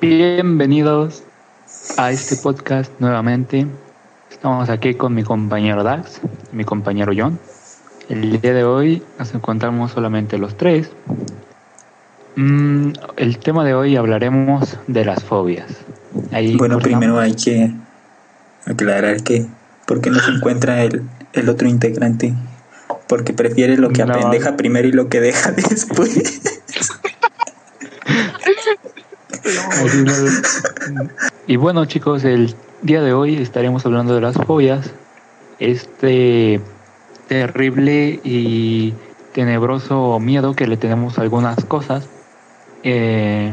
Bienvenidos a este podcast nuevamente. Estamos aquí con mi compañero Dax, mi compañero John. El día de hoy nos encontramos solamente los tres. Mm, el tema de hoy hablaremos de las fobias. Ahí bueno, primero hay que aclarar que ¿por qué no se encuentra el, el otro integrante? Porque prefiere lo que no. apendeja primero y lo que deja después. y bueno chicos, el día de hoy estaremos hablando de las fobias. Este terrible y tenebroso miedo que le tenemos a algunas cosas. Eh,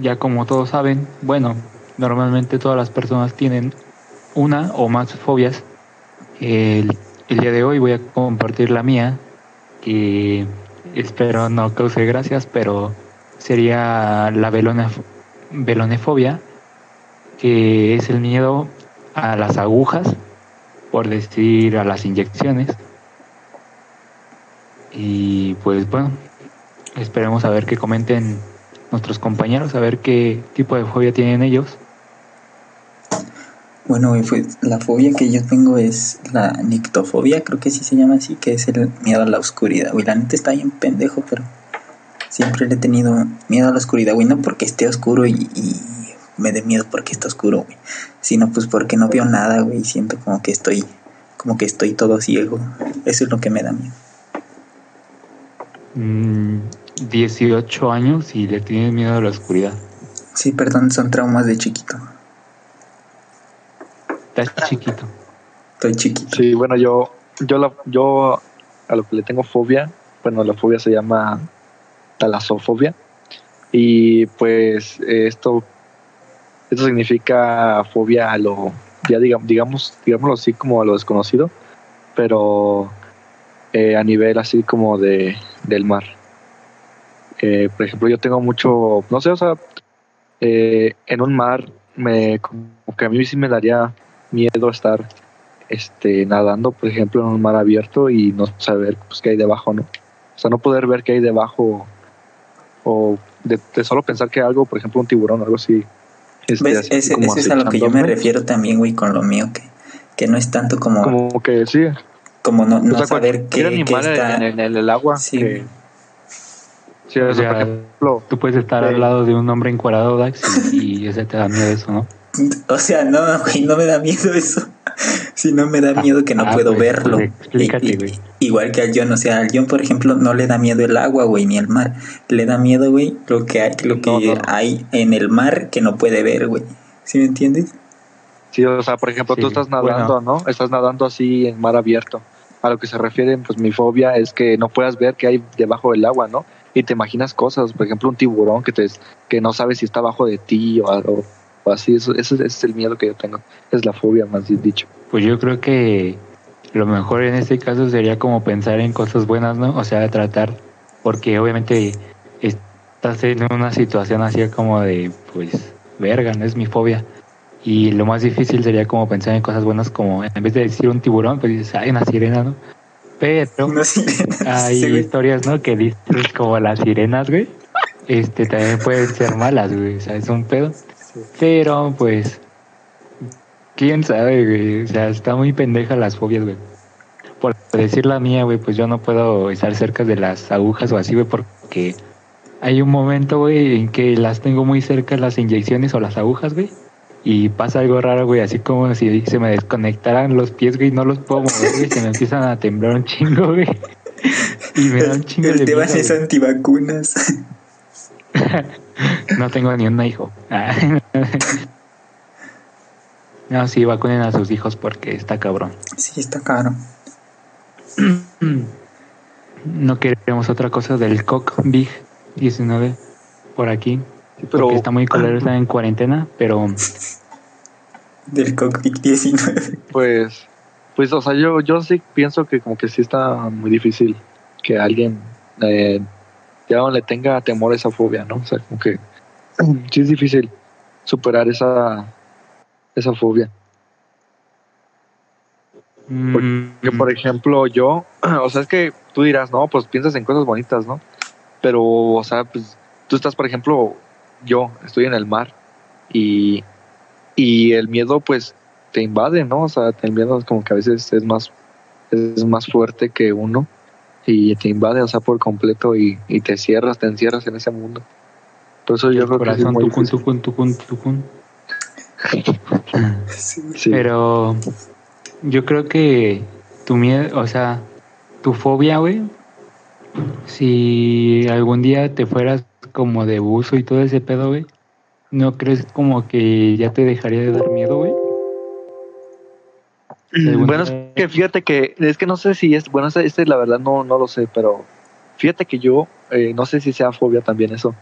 ya como todos saben, bueno, normalmente todas las personas tienen una o más fobias. El, el día de hoy voy a compartir la mía, que espero no cause gracias, pero sería la velonefobia, que es el miedo a las agujas, por decir a las inyecciones. Y pues bueno, esperemos a ver que comenten nuestros compañeros, a ver qué tipo de fobia tienen ellos. Bueno, la fobia que yo tengo es la nictofobia, creo que sí se llama así, que es el miedo a la oscuridad. Güey, la neta está bien pendejo, pero siempre le he tenido miedo a la oscuridad, güey, no porque esté oscuro y, y me dé miedo porque está oscuro, güey, sino pues porque no veo nada, güey, siento como que estoy, como que estoy todo ciego. Eso es lo que me da miedo. Mm, 18 años y le tienes miedo a la oscuridad. Sí, perdón, son traumas de chiquito. Estás chiquito. Estoy chiquito. Sí, bueno, yo, yo, la, yo a lo que le tengo fobia, bueno, la fobia se llama talasofobia. Y pues esto, esto significa fobia a lo, ya digamos, digamos, digámoslo así como a lo desconocido, pero eh, a nivel así como de, del mar. Eh, por ejemplo, yo tengo mucho, no sé, o sea, eh, en un mar, me, como que a mí sí me daría miedo estar este, nadando, por ejemplo, en un mar abierto y no saber pues, qué hay debajo, ¿no? O sea, no poder ver qué hay debajo o de, de solo pensar que algo, por ejemplo, un tiburón o algo así. Este, ¿Ves? Así ese, ese es a lo que yo me refiero también, güey, con lo mío, que, que no es tanto como... Como que sí. Como no, no o sea, saber qué, qué está... En, en, en, el agua. Sí. Que, sí o sea, por ejemplo, tú puedes estar al lado de un hombre encuadrado, Dax, y, y ese te da miedo eso, ¿no? O sea, no, güey, no me da miedo eso. Si no me da miedo que no ah, puedo pues, verlo. pues, explícate, Y- y- güey. igual que al John, o sea, al John, por ejemplo, no le da miedo el agua, güey, ni el mar. Le da miedo, güey, lo que hay, lo que No, no, no. hay en el mar que no puede ver, güey. ¿Sí me entiendes? Sí, o sea, por ejemplo, Sí, tú estás nadando, ¿no? Estás nadando así en mar abierto. A lo que se refiere, pues mi fobia es que no puedas ver qué hay debajo del agua, ¿no? Y te imaginas cosas, por ejemplo, un tiburón que te que no sabes si está abajo de ti o, o, o así. Eso, ese es el miedo que yo tengo. Es la fobia, más bien dicho. Pues yo creo que lo mejor en este caso sería como pensar en cosas buenas, ¿no? O sea, tratar, porque obviamente estás en una situación así como de, pues, verga, no es mi fobia. Y lo más difícil sería como pensar en cosas buenas, como en vez de decir un tiburón, pues dices, hay una sirena, ¿no? Pero sirena. hay Sí, historias, ¿no? Que dices como las sirenas, güey. Este también pueden ser malas, güey. O sea, es un pedo. Pero, pues, quién sabe, güey. O sea, está muy pendeja las fobias, güey. Por decir la mía, güey, pues yo no puedo estar cerca de las agujas o así, güey, porque hay un momento, güey, en que las tengo muy cerca las inyecciones o las agujas, güey. Y pasa algo raro, güey, así como si se me desconectaran los pies, güey, no los puedo mover, güey, se me empiezan a temblar un chingo, güey. Y me da un chingo El de tema miedo, es antivacunas. No tengo ni un hijo. Ah. No, sí, vacunen a sus hijos porque está cabrón. Sí, está caro. No queremos otra cosa del COC Big 19 por aquí. Pero Porque está muy colero, está en cuarentena, pero Del cockpit 19. pues, pues, o sea, yo, yo sí pienso que como que sí está muy difícil que alguien eh, ya no le tenga temor a esa fobia, ¿no? O sea, como que sí es difícil superar esa, esa fobia. Porque, mm, por ejemplo, yo, o sea, es que tú dirás, no, pues piensas en cosas bonitas, ¿no? Pero, o sea, pues tú estás, por ejemplo, yo estoy en el mar y, y el miedo pues te invade, ¿no? O sea, el miedo es como que a veces es más, es más fuerte que uno y te invade, o sea, por completo y, y te cierras, te encierras en ese mundo. Por eso yo creo que es Corazón, muy tucun, tucun, tucun, tucun. Sí. Pero yo creo que tu miedo, o sea, tu fobia, güey, si algún día te fueras como de buzo y todo ese pedo, güey, ¿no crees como que ya te dejaría de dar miedo, güey? Según Bueno, es que fíjate que, es que no sé si es, bueno, este, este la verdad no, no lo sé, pero fíjate que yo eh, no sé si sea fobia también eso.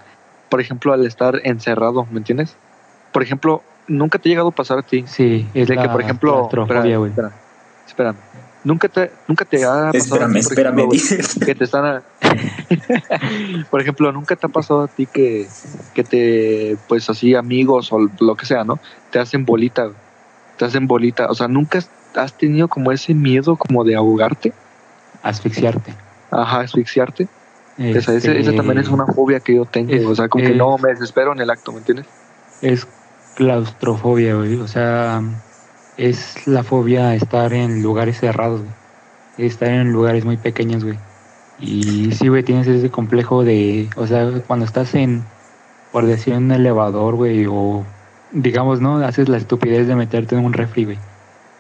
Por ejemplo, al estar encerrado, ¿me entiendes? Por ejemplo, nunca te ha llegado a pasar a ti Sí, es de la que, por ejemplo, nunca te, nunca te ha pasado a Espérame, ti, ejemplo, dice. que te están a- por ejemplo nunca te ha pasado a ti que, que te pues así amigos o lo que sea no te hacen bolita güey. Te hacen bolita o sea nunca has tenido como ese miedo como de ahogarte Asfixiarte. ajá asfixiarte Esa, Este, también es una fobia que yo tengo es- o sea como que no me desespero en el acto me entiendes Es claustrofobia, güey. O sea, es la fobia estar en lugares cerrados, güey. Estar en lugares muy pequeños, güey. Y sí, güey, tienes ese complejo de, o sea, cuando estás en, por decir, en un elevador, güey, o digamos, ¿no? Haces la estupidez de meterte en un refri, güey.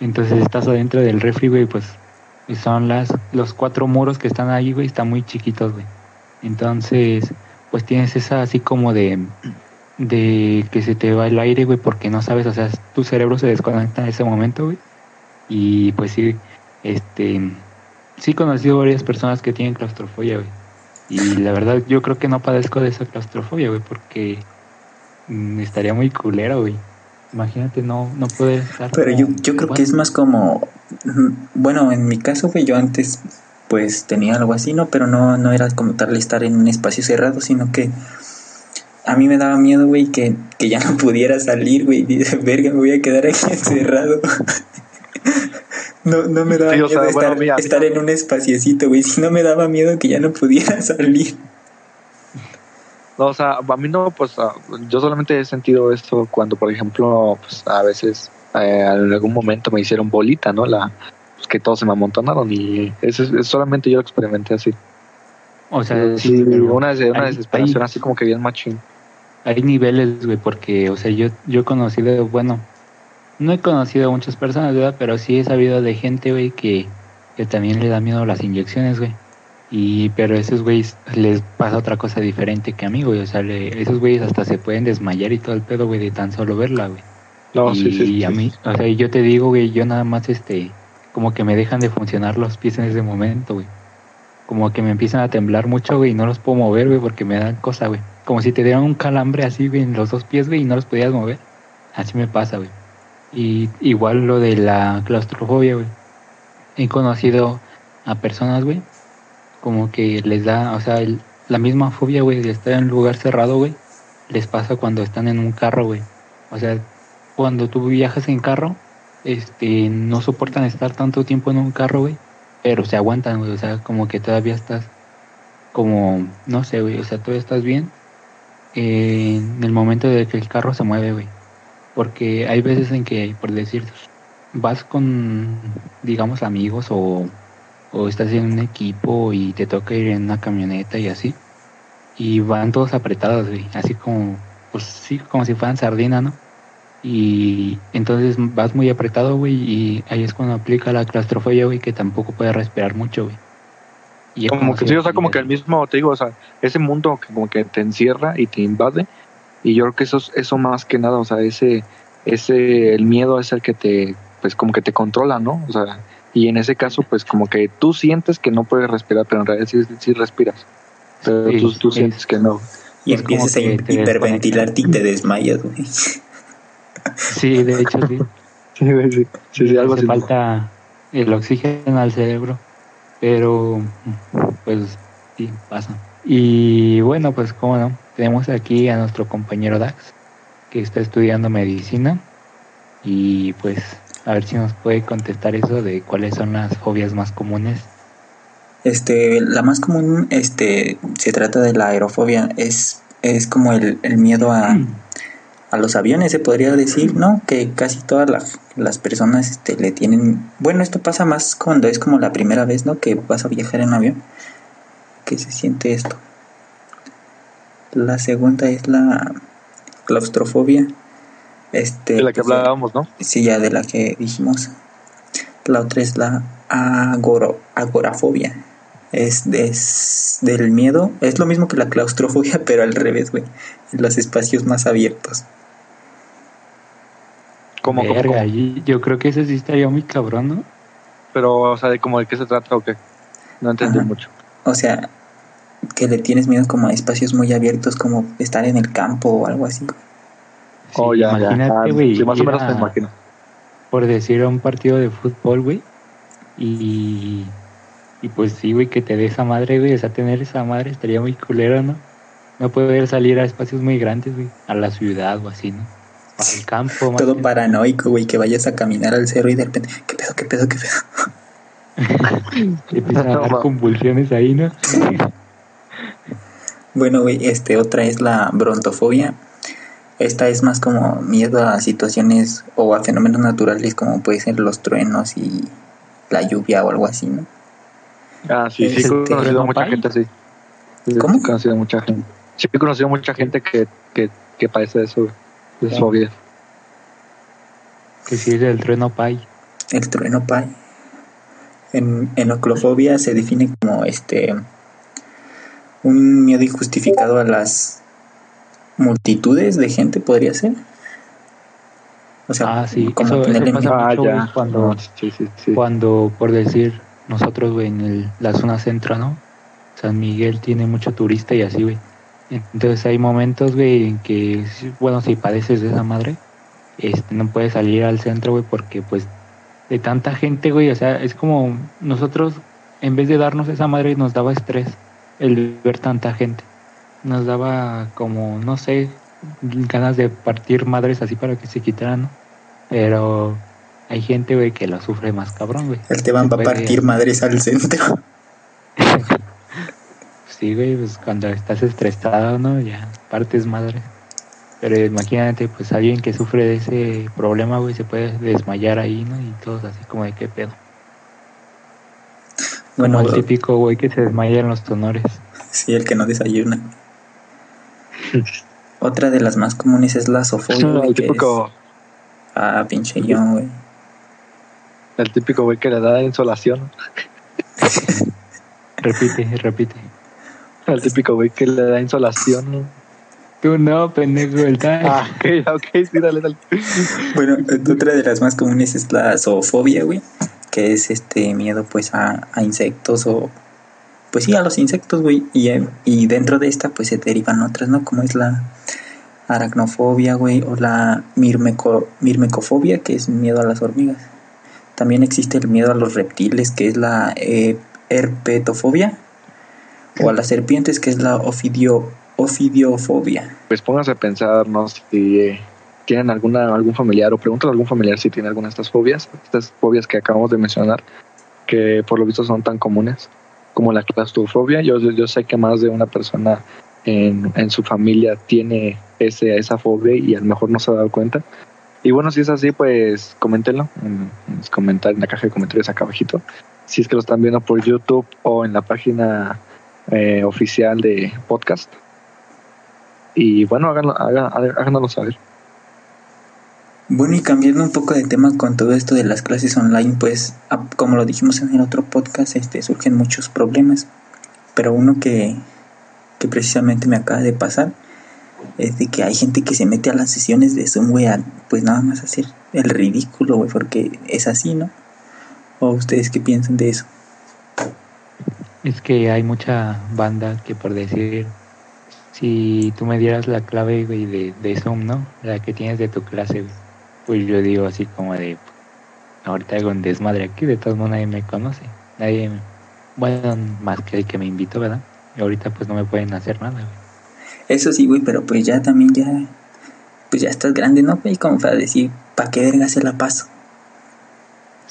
Entonces estás adentro del refri, güey, pues y son las, los cuatro muros que están ahí, güey, están muy chiquitos, güey. Entonces, pues tienes esa así como de, de que se te va el aire, güey, porque no sabes, o sea, tu cerebro se desconecta en ese momento, güey. Y pues sí, este, sí he conocido varias personas que tienen claustrofobia, güey. Y la verdad, yo creo que no padezco de esa claustrofobia, güey, porque estaría muy culero, güey. Imagínate no, no poder estar. Pero yo, yo creo que es más como, mm, bueno, en mi caso, güey, yo antes pues tenía algo así, ¿no? Pero no, no era como tal estar en un espacio cerrado, sino que a mí me daba miedo, güey, que, que ya no pudiera salir, güey. Dice, verga, me voy a quedar aquí encerrado. No, no me daba Sí, o miedo sea, bueno, estar, mira, estar mira. en un espaciecito, güey. Si no me daba miedo que ya no pudiera salir. No, o sea, a mí no, pues ah, yo solamente he sentido esto cuando, por ejemplo, pues a veces eh, en algún momento me hicieron bolita, ¿no? La, pues, que todos se me amontonaron y eso es, solamente yo lo experimenté así. O sea, sí, una, des- una hay- desesperación hay- así como que bien machín. hay niveles, güey, porque, o sea, yo, yo he conocido, bueno, no he conocido a muchas personas, ¿verdad? Pero sí he sabido de gente, güey, que, que también le da miedo las inyecciones, güey. Y, pero esos güeyes les pasa otra cosa diferente que a mí, güey. O sea, le- esos güeyes hasta se pueden desmayar y todo el pedo, güey, de tan solo verla, güey. No, y sí, sí, sí, a mí, o sea, yo te digo, güey, yo nada más, este, como que me dejan de funcionar los pies en ese momento, güey. Como que me empiezan a temblar mucho, güey, y no los puedo mover, güey, porque me dan cosa, güey. Como si te dieran un calambre así, güey, en los dos pies, güey, y no los podías mover. Así me pasa, güey. Y igual lo de la claustrofobia, güey. He conocido a personas, güey, como que les da, o sea, el- la misma fobia, güey, de estar en un lugar cerrado, güey, les pasa cuando están en un carro, güey. O sea, cuando tú viajas en carro, este, no soportan estar tanto tiempo en un carro, güey, pero se aguantan, güey, o sea, como que todavía estás como, no sé, güey, o sea, todavía estás bien en el momento de que el carro se mueve, güey. Porque hay veces en que, por decir, vas con, digamos, amigos o, o estás en un equipo y te toca ir en una camioneta y así. Y van todos apretados, güey. Así como, pues sí, como si fueran sardina, ¿no? Y entonces vas muy apretado, güey, y ahí es cuando aplica la claustrofobia, güey, que tampoco puedes respirar mucho, güey. Y he Como que sí, o sea, como que el mismo, te digo, o sea, ese mundo que como que te encierra y te invade. Y yo creo que eso es eso más que nada, o sea, ese, ese, el miedo es el que te, pues como que te controla, ¿no? O sea, y en ese caso, pues como que tú sientes que no puedes respirar, pero en realidad sí, sí respiras. Pero Sí, tú, tú es- sientes que no. Y Es empiezas a hiperventilarte y te desmayas, güey. Sí, de hecho sí. Sí, sí, algo hace falta el oxígeno al cerebro, pero pues sí, pasa. Y bueno, pues cómo no, tenemos aquí a nuestro compañero Dax, que está estudiando medicina, y pues a ver si nos puede contestar eso de cuáles son las fobias más comunes. Este, la más común, este, se trata de la aerofobia. Es es como el, el miedo a, a los aviones, se podría decir, ¿no? Que casi todas las, las personas este, le tienen... Bueno, esto pasa más cuando es como la primera vez, ¿no? Que vas a viajar en avión, que se siente esto. La segunda es la claustrofobia. Este, De la que pues, hablábamos, ¿no? Sí, ya de la que dijimos. La otra es la agoro, agorafobia. Es, es del miedo. Es lo mismo que la claustrofobia, pero al revés, güey. En los espacios más abiertos. Como, yo creo que ese sí estaría muy cabrón, ¿no? Pero, o sea, de como de qué se trata o qué. No entendí Ajá. mucho. O sea, que le tienes miedo como a espacios muy abiertos, como estar en el campo o algo así. Oh, Sí, ya. Imagínate, Ah, güey, sí, más o menos a- me imagino. por decir a un partido de fútbol, güey. Y, y pues sí, güey, que te dé esa madre, güey. O sea, tener esa madre estaría muy culero, ¿no? No poder salir a espacios muy grandes, güey. A la ciudad o así, ¿no? Al campo, más Todo paranoico, güey, que vayas a caminar al cerro y de repente, ¿qué pedo, qué pedo, qué pedo? Empiezan a dar convulsiones ahí, ¿no? Bueno, güey, este, otra es la brontofobia. Esta es más como miedo a situaciones o a fenómenos naturales como puede ser los truenos y la lluvia o algo así, ¿no? Ah, sí, sí, he conocido ¿no, mucha gente así. Sí, ¿Cómo? He conocido mucha gente. Sí, he conocido mucha gente que, que, que padece de eso, de Ah. fobia. Que sí el trueno pay. El trueno pai. En enoclofobia se define como este un miedo injustificado a las multitudes de gente, podría ser. O sea, Ah, sí, como eso- eso tenerle pasa miedo. Ah, mucho, cuando- Sí, sí, sí. Cuando, por decir, nosotros, güey, en el- la zona centro, ¿no? San Miguel tiene mucho turista y así, güey. Entonces hay momentos, güey, en que, bueno, si padeces de esa madre, este, no puedes salir al centro, güey, porque, pues, de tanta gente, güey, o sea, es como nosotros, en vez de darnos esa madre, nos daba estrés el ver tanta gente. Nos daba como, no sé, ganas de partir madres así para que se quitaran, ¿no? Pero hay gente, güey, que lo sufre más cabrón, güey. El te van a partir madres al centro. Sí, güey, pues cuando estás estresado, ¿no? Ya partes madre. Pero imagínate, pues alguien que sufre de ese problema, güey, se puede desmayar ahí, ¿no? Y todos así como de qué pedo. Bueno, Como el típico güey que se desmaya en los honores. sí, el que no desayuna. Otra de las más comunes es la sofobia, güey, el que es- típico, Ah, pinche yo, güey. el típico güey que le da insolación. Repite, repite. El típico güey que le da insolación. Tú no, pendejo, el tal. Ah, ok, ok, sí, dale, dale. Bueno, otra de las más comunes es la zoofobia, güey, que es este miedo pues a, a insectos o pues sí, a los insectos, güey, y, eh, y dentro de esta pues se derivan otras, ¿no? Como es la aracnofobia, güey, o la mirmeco, mirmecofobia, que es miedo a las hormigas. También existe el miedo a los reptiles, que es la eh, herpetofobia, o a las serpientes, que es la ofidio, ofidiofobia. Pues pónganse a pensar, ¿no? Si eh, tienen alguna, algún familiar o pregúntale a algún familiar si tiene alguna de estas fobias, estas fobias que acabamos de mencionar, que por lo visto son tan comunes como la claustrofobia. Yo, yo sé que más de una persona en, en su familia tiene ese, esa fobia y a lo mejor no se ha dado cuenta. Y bueno, si es así, pues coméntenlo en, en en la caja de comentarios acá abajito. Si es que lo están viendo por YouTube o en la página eh, oficial de podcast. Y bueno, háganlo, hagan- háganoslo saber. Bueno, y cambiando un poco de tema con todo esto de las clases online, pues como lo dijimos en el otro podcast, este, surgen muchos problemas. Pero uno que, que precisamente me acaba de pasar es de que hay gente que se mete a las sesiones de Zoom, güey, pues nada más hacer el ridículo, güey, porque es así, ¿no? ¿O ustedes qué piensan de eso? Es que hay mucha banda que por decir, si tú me dieras la clave, güey, de, de Zoom, ¿no? La que tienes de tu clase, güey. Pues yo digo así como de, ahorita hago un desmadre aquí, de todos modos nadie me conoce. Nadie, me- bueno, más que el que me invitó, ¿verdad? Y ahorita pues no me pueden hacer nada, güey. Eso sí, güey, pero pues ya también ya, pues ya estás grande, ¿no, güey? Como para decir, ¿para qué verga se la paso?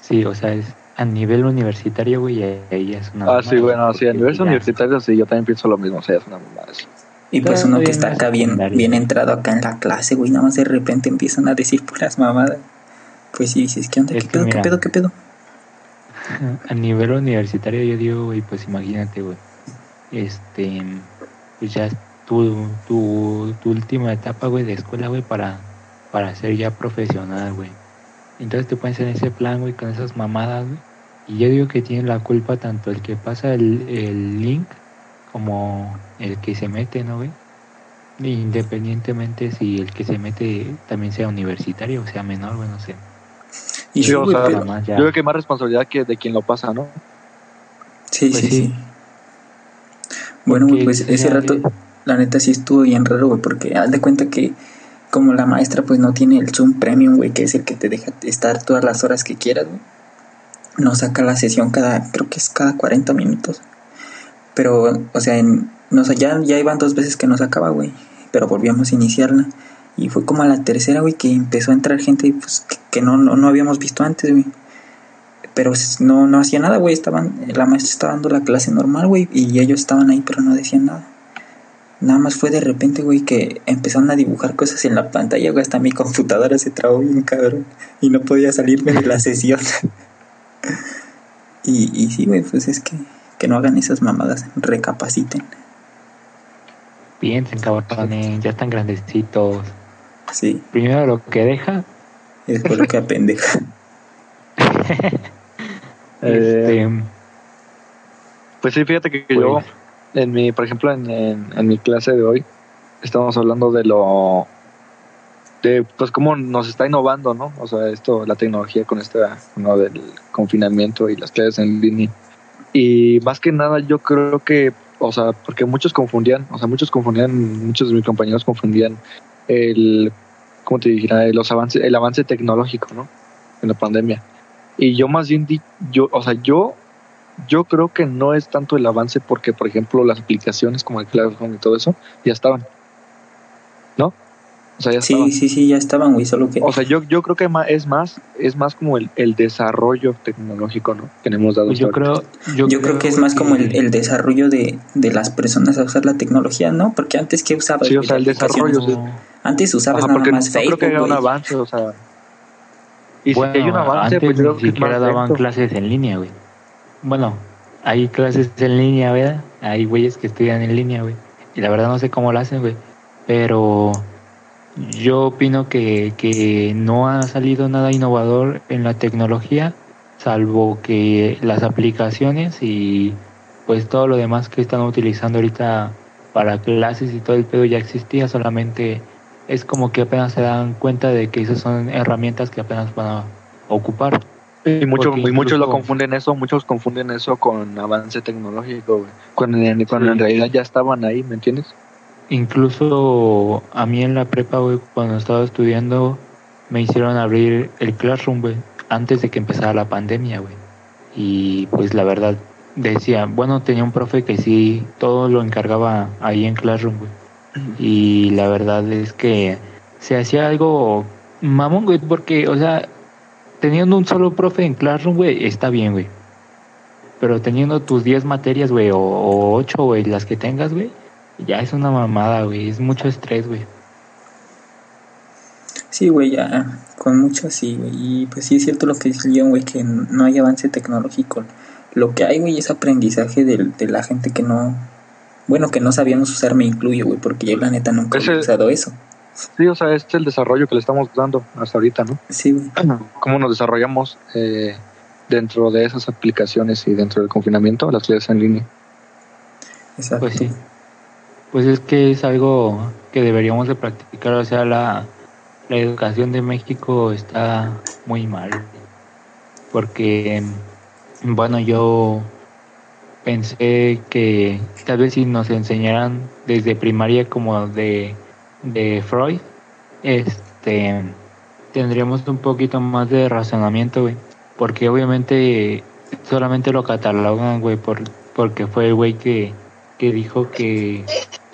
Sí, o sea, es a nivel universitario, güey, y ahí es una... Ah, sí, mamada, bueno, sí, a nivel ya- universitario sí, yo también pienso lo mismo, o sea, es una mamada eso. Y pues uno que está acá bien, bien entrado acá en la clase, güey, nada más de repente empiezan a decir puras mamadas. Pues sí, dices, ¿qué onda? ¿Qué pedo? ¿Qué pedo? ¿Qué pedo? A nivel universitario yo digo, güey, pues imagínate, güey. Este, pues ya es tu, tu, tu última etapa, güey, de escuela, güey, para, para ser ya profesional, güey. Entonces te pones en ese plan, güey, con esas mamadas, güey. Y yo digo que tiene la culpa tanto el que pasa el, el link como el que se mete, ¿no, güey? Independientemente si el que se mete también sea universitario o sea menor, güey, no sé. Y sí, o sea, pero- Nada más ya. Yo creo que más responsabilidad que de quien lo pasa, ¿no? sí, pues sí, sí. sí. Bueno, güey, Porque pues ese rato, es- la neta sí estuvo bien raro, güey, porque haz de cuenta que como la maestra pues no tiene el Zoom Premium, güey, que es el que te deja estar todas las horas que quieras, güey. Nos saca la sesión cada, creo que es cada 40 minutos. Pero, o sea, en, no sé, ya, ya iban dos veces que nos acaba, güey. Pero volvíamos a iniciarla. Y fue como a la tercera, güey, que empezó a entrar gente pues, que, no, no, no habíamos visto antes, güey. Pero s- no, no hacía nada, güey. Estaban, la maestra estaba dando la clase normal, güey. Y ellos estaban ahí, pero no decían nada. Nada más fue de repente, güey, que empezaron a dibujar cosas en la pantalla, güey. Hasta mi computadora se trabó bien, cabrón. Y no podía salirme de la sesión. y, y sí, güey, pues es que, que no hagan esas mamadas. Recapaciten. Piensen, cabrones, ya están grandecitos. Sí, Primero lo que deja, y después lo que apendeja. Eh, este, Pues sí, fíjate que Pues- yo, en mi, por ejemplo, en, en, en mi clase de hoy, estamos hablando de lo, de pues cómo nos está innovando, ¿no? O sea, esto, la tecnología con esta, ¿no? del confinamiento y las clases en línea. Y más que nada, yo creo que, o sea, porque muchos confundían, o sea, muchos confundían, muchos de mis compañeros confundían el, ¿cómo te dijera? Los avances, el avance tecnológico, ¿no? En la pandemia. Y yo más bien, di, yo, o sea, yo yo creo que no es tanto el avance porque, por ejemplo, las aplicaciones como el Classroom y todo eso ya estaban. ¿No? O sea, ya Sí, estaban. sí, sí, ya estaban, güey. Solo que. O sea, yo, yo creo que es más, es más como el, el desarrollo tecnológico, ¿no? Que hemos dado. pues yo creo, Yo creo que es más como el, el desarrollo de, de las personas a usar la tecnología, ¿no? Porque antes, ¿qué usabas? Sí, o sea, el desarrollo, sí. Antes usabas Ajá, nada más no creo Facebook, que haya un avance, o sea. Y bueno, si hay un avance, antes pues yo creo ni que siquiera daban clases en línea, güey. Bueno, hay clases en línea, ¿verdad? Hay güeyes que estudian en línea, güey. Y la verdad no sé cómo lo hacen, güey. Pero yo opino que, que no ha salido nada innovador en la tecnología, salvo que las aplicaciones y pues todo lo demás que están utilizando ahorita para clases y todo el pedo ya existía, solamente es como que apenas se dan cuenta de que esas son herramientas que apenas van a ocupar. Y, mucho, y muchos lo confunden eso, muchos confunden eso con avance tecnológico, güey. Cuando, en, cuando Sí. en realidad ya estaban ahí, ¿me entiendes? Incluso a mí en la prepa, güey, cuando estaba estudiando, me hicieron abrir el Classroom, güey, antes de que empezara la pandemia, güey. Y pues la verdad, decía, bueno, tenía un profe que sí, todo lo encargaba ahí en Classroom, güey. Y la verdad es que se hacía algo mamón, güey, porque, o sea, teniendo un solo profe en Classroom, güey, está bien, güey. Pero teniendo tus 10 materias, güey, o, o 8, güey, las que tengas, güey, ya es una mamada, güey. Es mucho estrés, güey. Sí, güey, ya. Con mucho sí, güey. Y pues sí es cierto lo que dice Leon, güey, que no hay avance tecnológico. Lo que hay, güey, es aprendizaje de, de la gente que no. Bueno, que no sabíamos usar, me incluyo, güey, porque yo la neta nunca he usado eso. Sí, o sea, este es el desarrollo que le estamos dando hasta ahorita, ¿no? Sí, güey. Cómo nos desarrollamos eh, dentro de esas aplicaciones y dentro del confinamiento, las clases en línea. Exacto. Pues sí. Pues es que es algo que deberíamos de practicar. O sea, la, la educación de México está muy mal. Porque, bueno, yo pensé que tal vez si nos enseñaran desde primaria como de, de Freud, este tendríamos un poquito más de razonamiento, güey. Porque obviamente solamente lo catalogan, güey, por, porque fue el güey que, que dijo que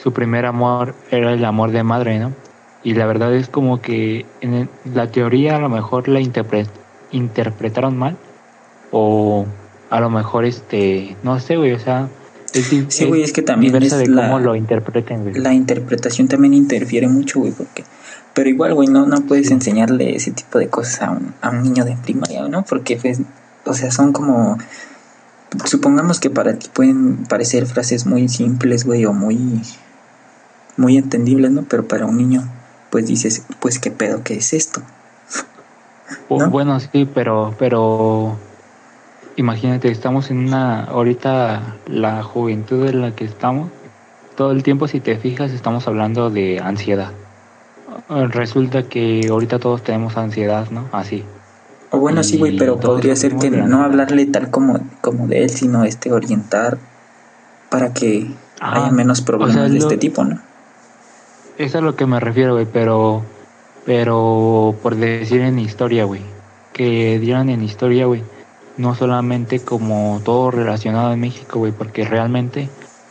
su primer amor era el amor de madre, ¿no? Y la verdad es como que en la teoría a lo mejor la interpre- interpretaron mal o a lo mejor este, no sé, güey, o sea, Es, Sí, güey, es que también diversa es de la- cómo lo interpreten, güey. La interpretación también interfiere mucho, güey, porque... Pero igual, güey, no, no puedes enseñarle ese tipo de cosas a un, a un niño de primaria, ¿no? Porque, pues, o sea, son como... Supongamos que para ti pueden parecer frases muy simples, güey, o muy... Muy entendibles, ¿no? Pero para un niño, pues dices, pues, ¿qué pedo? ¿Qué es esto? ¿no? Bueno, sí, pero, pero imagínate, estamos en una, ahorita la juventud en la que estamos, todo el tiempo si te fijas estamos hablando de ansiedad. Resulta que ahorita todos tenemos ansiedad, ¿no? Así. O bueno, sí, güey, pero podría ser que no hablarle tal como, como de él, sino este orientar para que haya menos problemas O sea, de lo- este tipo, ¿no? Es a lo que me refiero, güey, pero, pero por decir en historia, güey, que dieran en historia, güey, no solamente como todo relacionado en México, güey, porque realmente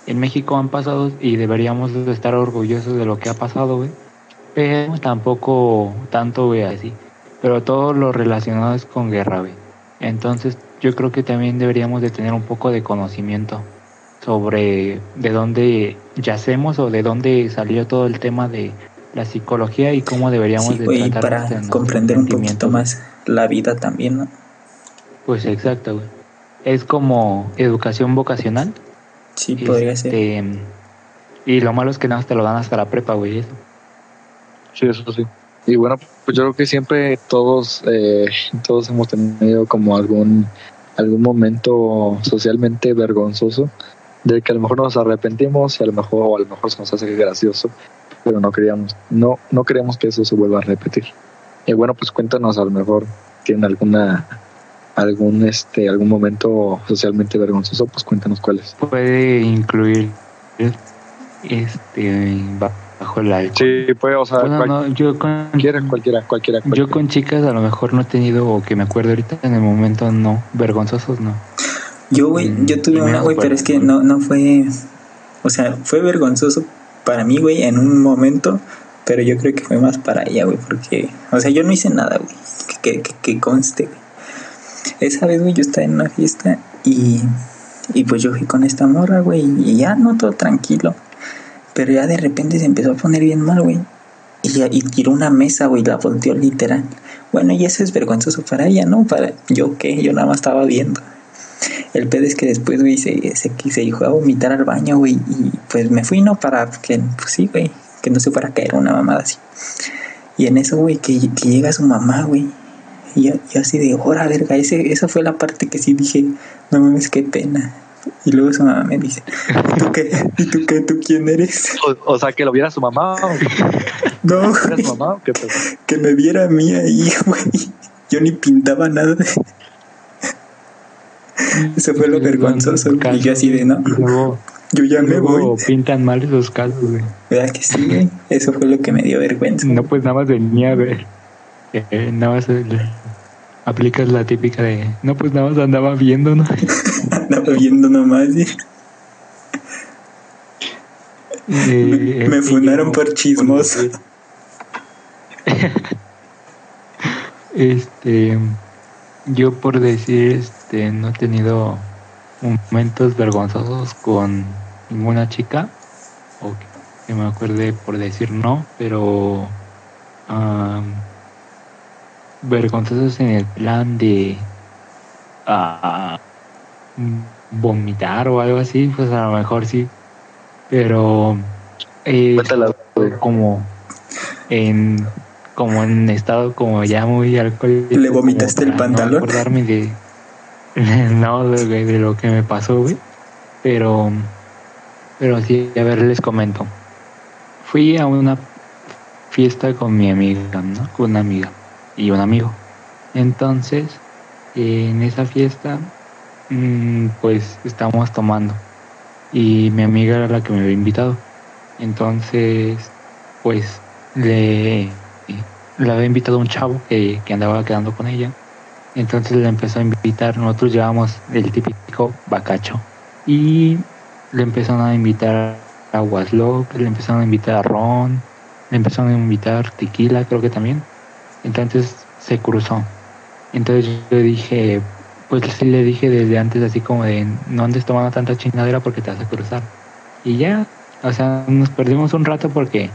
en México han pasado y deberíamos de estar orgullosos de lo que ha pasado, güey, pero tampoco tanto, güey, así, pero todo lo relacionado es con guerra, güey. Entonces yo creo que también deberíamos de tener un poco de conocimiento sobre de dónde yacemos o de dónde salió todo el tema de la psicología y cómo deberíamos Sí, de güey, para comprender un poquito más la vida también, ¿no? Pues exacto, güey. Es como educación vocacional. Sí, podría ser. este, Y lo malo es que nada más te lo dan hasta la prepa, güey. eso. Sí, eso sí. Y bueno, pues yo creo que siempre todos, eh, todos hemos tenido como algún, algún momento socialmente vergonzoso del que a lo mejor nos arrepentimos y a lo mejor, o a lo mejor se nos hace gracioso, pero no queríamos, no, no queremos que eso se vuelva a repetir. Y bueno, pues cuéntanos a lo mejor tienen alguna algún este algún momento socialmente vergonzoso, pues cuéntanos cuáles. Puede incluir este bajo el alcohol. Sí, pues, o sea, Bueno, no, yo con, cualquiera, cualquiera, cualquiera, yo con chicas a lo mejor no he tenido, o que me acuerdo ahorita, en el momento no, vergonzosos no. Yo, güey, Mm, yo tuve una, güey, pero es que no, no fue. O sea, fue vergonzoso para mí, güey, en un momento, pero yo creo que fue más para ella, güey, porque. O sea, yo no hice nada, güey, que, que, que conste, güey. Esa vez, güey, yo estaba en una fiesta y. Y pues yo fui con esta morra, güey, y ya no todo tranquilo. Pero ya de repente se empezó a poner bien mal, güey. Y, y tiró una mesa, güey, la volteó literal. Bueno, y eso es vergonzoso para ella, ¿no? Para yo qué, yo nada más estaba viendo. El pedo es que después, güey, se, se, se dijo a vomitar al baño, güey. Y pues me fui, ¿no? Para que, pues sí, güey, que no se fuera a caer una mamada así. Y en eso, güey, que, que llega su mamá, güey. Y yo, yo así de, ¡hora, verga! Ese, esa fue la parte que sí dije, no mames, qué pena. Y luego su mamá me dice, ¿y tú qué? ¿Y tú qué? ¿Tú quién eres? O, o sea, que lo viera su mamá, No, güey, su mamá, o qué que me viera a mí ahí, güey. Yo ni pintaba nada. Eso fue lo vergonzoso. Y yo así de, no, luego, yo ya me voy. pintan mal esos casos, güey. ¿Verdad que sí, güey? Eso fue lo que me dio vergüenza. No, pues nada más venía a ver. Eh, nada más eh, aplicas la típica de. No, pues nada más andaba viendo, ¿no? Andaba viendo nomás. y Eh, me y funaron por chismoso. Este. Yo por decir, este, no he tenido momentos vergonzosos con ninguna chica. O que, que me acuerde por decir no, pero. am, vergonzosos en el plan de. ah, vomitar o algo así, pues a lo mejor sí. Pero. eh, como en como en estado como ya muy alcohólico ¿Le vomitaste el pantalón? no acordarme de no de lo que me pasó güey. Pero pero sí a ver les comento. Fui a una fiesta con mi amiga no con una amiga y un amigo. Entonces en esa fiesta mm, pues estábamos tomando. Y mi amiga era la que me había invitado. Entonces pues le, le había invitado un chavo que, que andaba quedando con ella. Entonces le empezó a invitar, nosotros llevamos el típico bacacho. Y le empezaron a invitar a Waslock, le empezaron a invitar a Ron, le empezaron a invitar tequila, creo que también. Entonces se cruzó. Entonces yo dije, pues sí le dije desde antes así como de no andes tomando tanta chingadera porque te vas a cruzar. Y ya, o sea, nos perdimos un rato porque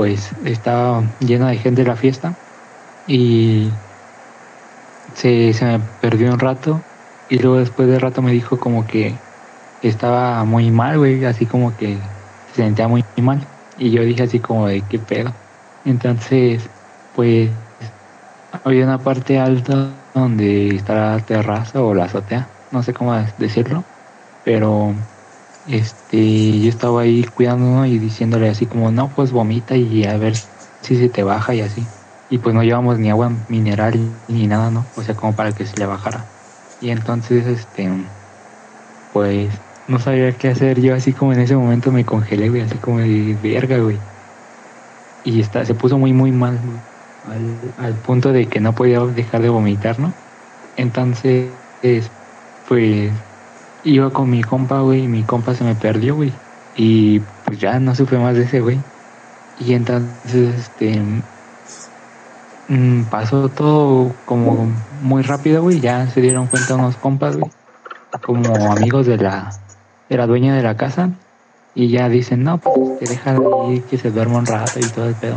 pues estaba llena de gente la fiesta y se, se me perdió un rato y luego después de rato me dijo como que estaba muy mal, güey, así como que se sentía muy mal. Y yo dije así como de qué pedo. Entonces, pues había una parte alta donde está la terraza o la azotea, no sé cómo decirlo, pero este yo estaba ahí cuidándonos y diciéndole así como no pues vomita y a ver si se te baja y así y pues no llevamos ni agua mineral ni nada no o sea como para que se le bajara. Y entonces este pues no sabía qué hacer. Yo así como en ese momento me congelé güey así como de verga güey. Y está se puso muy muy mal al, al punto de que no podía dejar de vomitar no entonces pues iba con mi compa, güey, y mi compa se me perdió, güey. Y pues ya no supe más de ese, güey. Y entonces, este, mm, pasó todo como muy rápido, güey. Ya se dieron cuenta unos compas, güey, como amigos de la, de la dueña de la casa. Y ya dicen, no, pues que deja ahí que se duerma un rato y todo el pedo.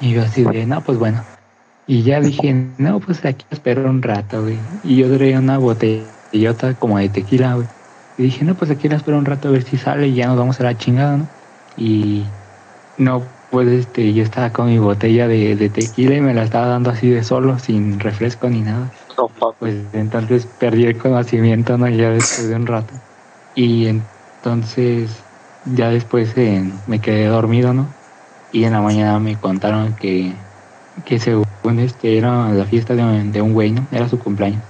Y yo así de, no, pues bueno. Y ya dije, no, pues aquí espero un rato, güey. Y yo traía una botella botellota como de tequila, güey. Y dije, no, pues aquí la espero un rato a ver si sale y ya nos vamos a la chingada, ¿no? Y no, pues este, yo estaba con mi botella de, de tequila y me la estaba dando así de solo, sin refresco ni nada. pues entonces perdí el conocimiento, ¿no? Ya después de un rato. Y entonces ya después eh, me quedé dormido, ¿no? Y en la mañana me contaron que, que según este era la fiesta de, de un güey, ¿no? Era su cumpleaños.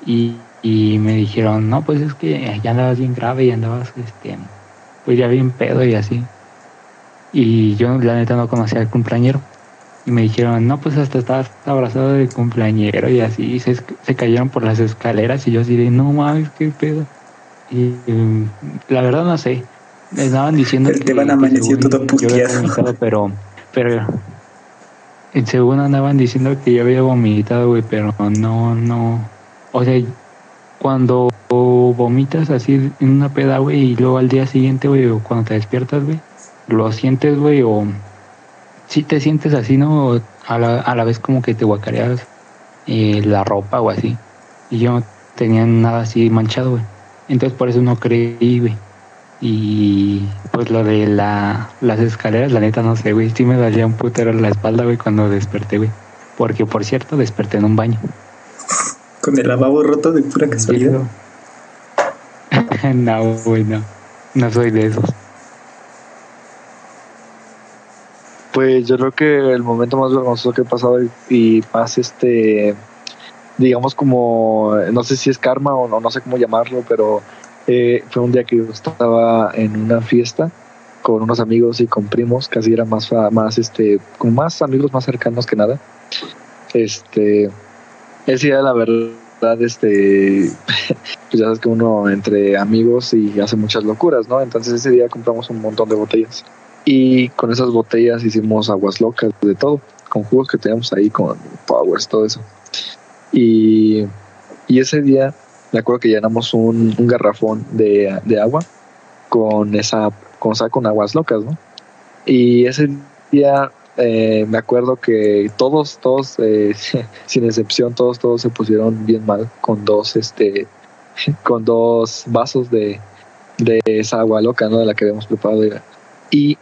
Y y me dijeron, no, pues es que ya andabas bien grave y andabas, este, pues ya bien pedo y así. Y yo la neta no conocía al cumpleañero. Y me dijeron, no, pues hasta estabas abrazado del cumpleañero y así. Y se, se cayeron por las escaleras y yo así de, no mames, qué pedo. Y um, la verdad no sé. Me estaban diciendo que... Te van amaneciendo todo puteado. Pero, pero segundo andaban diciendo que yo había vomitado, güey, pero no, no. O sea, cuando vomitas así en una peda, güey, y luego al día siguiente, güey, o cuando te despiertas, güey, lo sientes, güey, o si te sientes así, ¿no? A la, a la vez como que te guacareas eh, la ropa o así. Y yo no tenía nada así manchado, güey. Entonces por eso no creí, güey. Y pues lo de la, las escaleras, la neta no sé, güey. Sí me dolía un putero la espalda, güey, cuando desperté, güey. Porque por cierto, desperté en un baño. Con el lavabo roto de pura casualidad. no, güey, no. No soy de esos. Pues yo creo que el momento más vergonzoso que he pasado y, más este, digamos como, no sé si es karma o no, no sé cómo llamarlo, pero eh, fue un día que yo estaba en una fiesta con unos amigos y con primos, casi era más, más este, con más amigos más cercanos que nada. Este, ese día, la verdad, este, pues ya sabes que uno entre amigos y hace muchas locuras, ¿no? Entonces ese día compramos un montón de botellas. Y con esas botellas hicimos aguas locas de todo, con jugos que teníamos ahí, con powers, todo eso. Y, y ese día, me acuerdo que llenamos un, un garrafón de, de, agua con esa, con, con aguas locas, ¿no? Y ese día eh, me acuerdo que todos, todos, eh, sin excepción, todos, todos se pusieron bien mal con dos, este, con dos vasos de, de esa agua loca, ¿no? De la que habíamos preparado. Y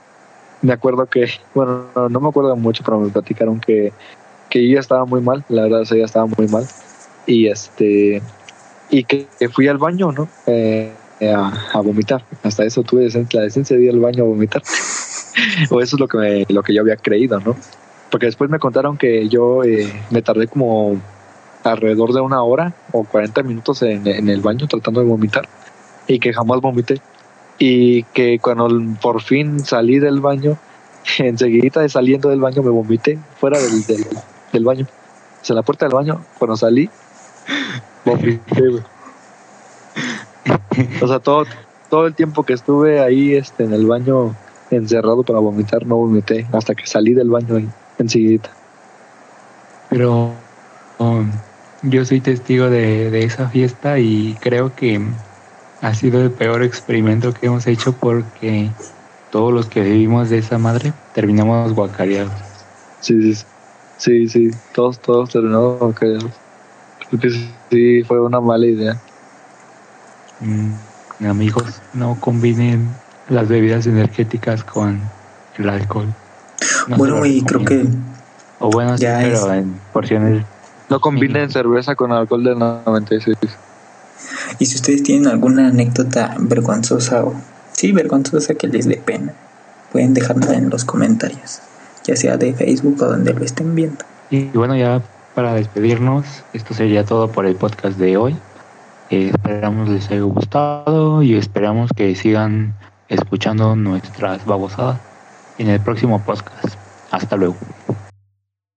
me acuerdo que, bueno, no, me acuerdo mucho, pero me platicaron que, que yo ya estaba muy mal, la verdad, ella estaba muy mal. Y este, y que, fui al baño, ¿no? Eh, a, vomitar. Hasta eso tuve la decencia de ir al baño a vomitar. o eso es lo que, lo que yo había creído, ¿no? Porque después me contaron que yo eh, me tardé como alrededor de una hora o 40 minutos en, en, el baño tratando de vomitar y que jamás vomité. Y que cuando por fin salí del baño, enseguida de saliendo del baño me vomité fuera del, del, del baño. O sea, en la puerta del baño, cuando salí, vomité, O sea, todo, todo el tiempo que estuve ahí este, en el baño encerrado para vomitar, no vomité hasta que salí del baño ahí, enseguida. Pero um, yo soy testigo de, de esa fiesta y creo que ha sido el peor experimento que hemos hecho porque todos los que vivimos de esa madre terminamos guacareados. Sí, sí, sí, sí, todos, todos terminamos guacareados. Creo que sí, fue una mala idea. Mm, amigos, no combinen las bebidas energéticas con el alcohol. No bueno, y creo que O bueno, sí, pero es- en porciones. No combinen cerveza con alcohol del 96. Y si ustedes tienen alguna anécdota vergonzosa o sí, vergonzosa que les dé pena, pueden dejarla en los comentarios, ya sea de Facebook o donde lo estén viendo. Y bueno, ya para despedirnos, esto sería todo por el podcast de hoy. Eh, esperamos les haya gustado y esperamos que sigan escuchando nuestras babosadas en el próximo podcast. Hasta luego.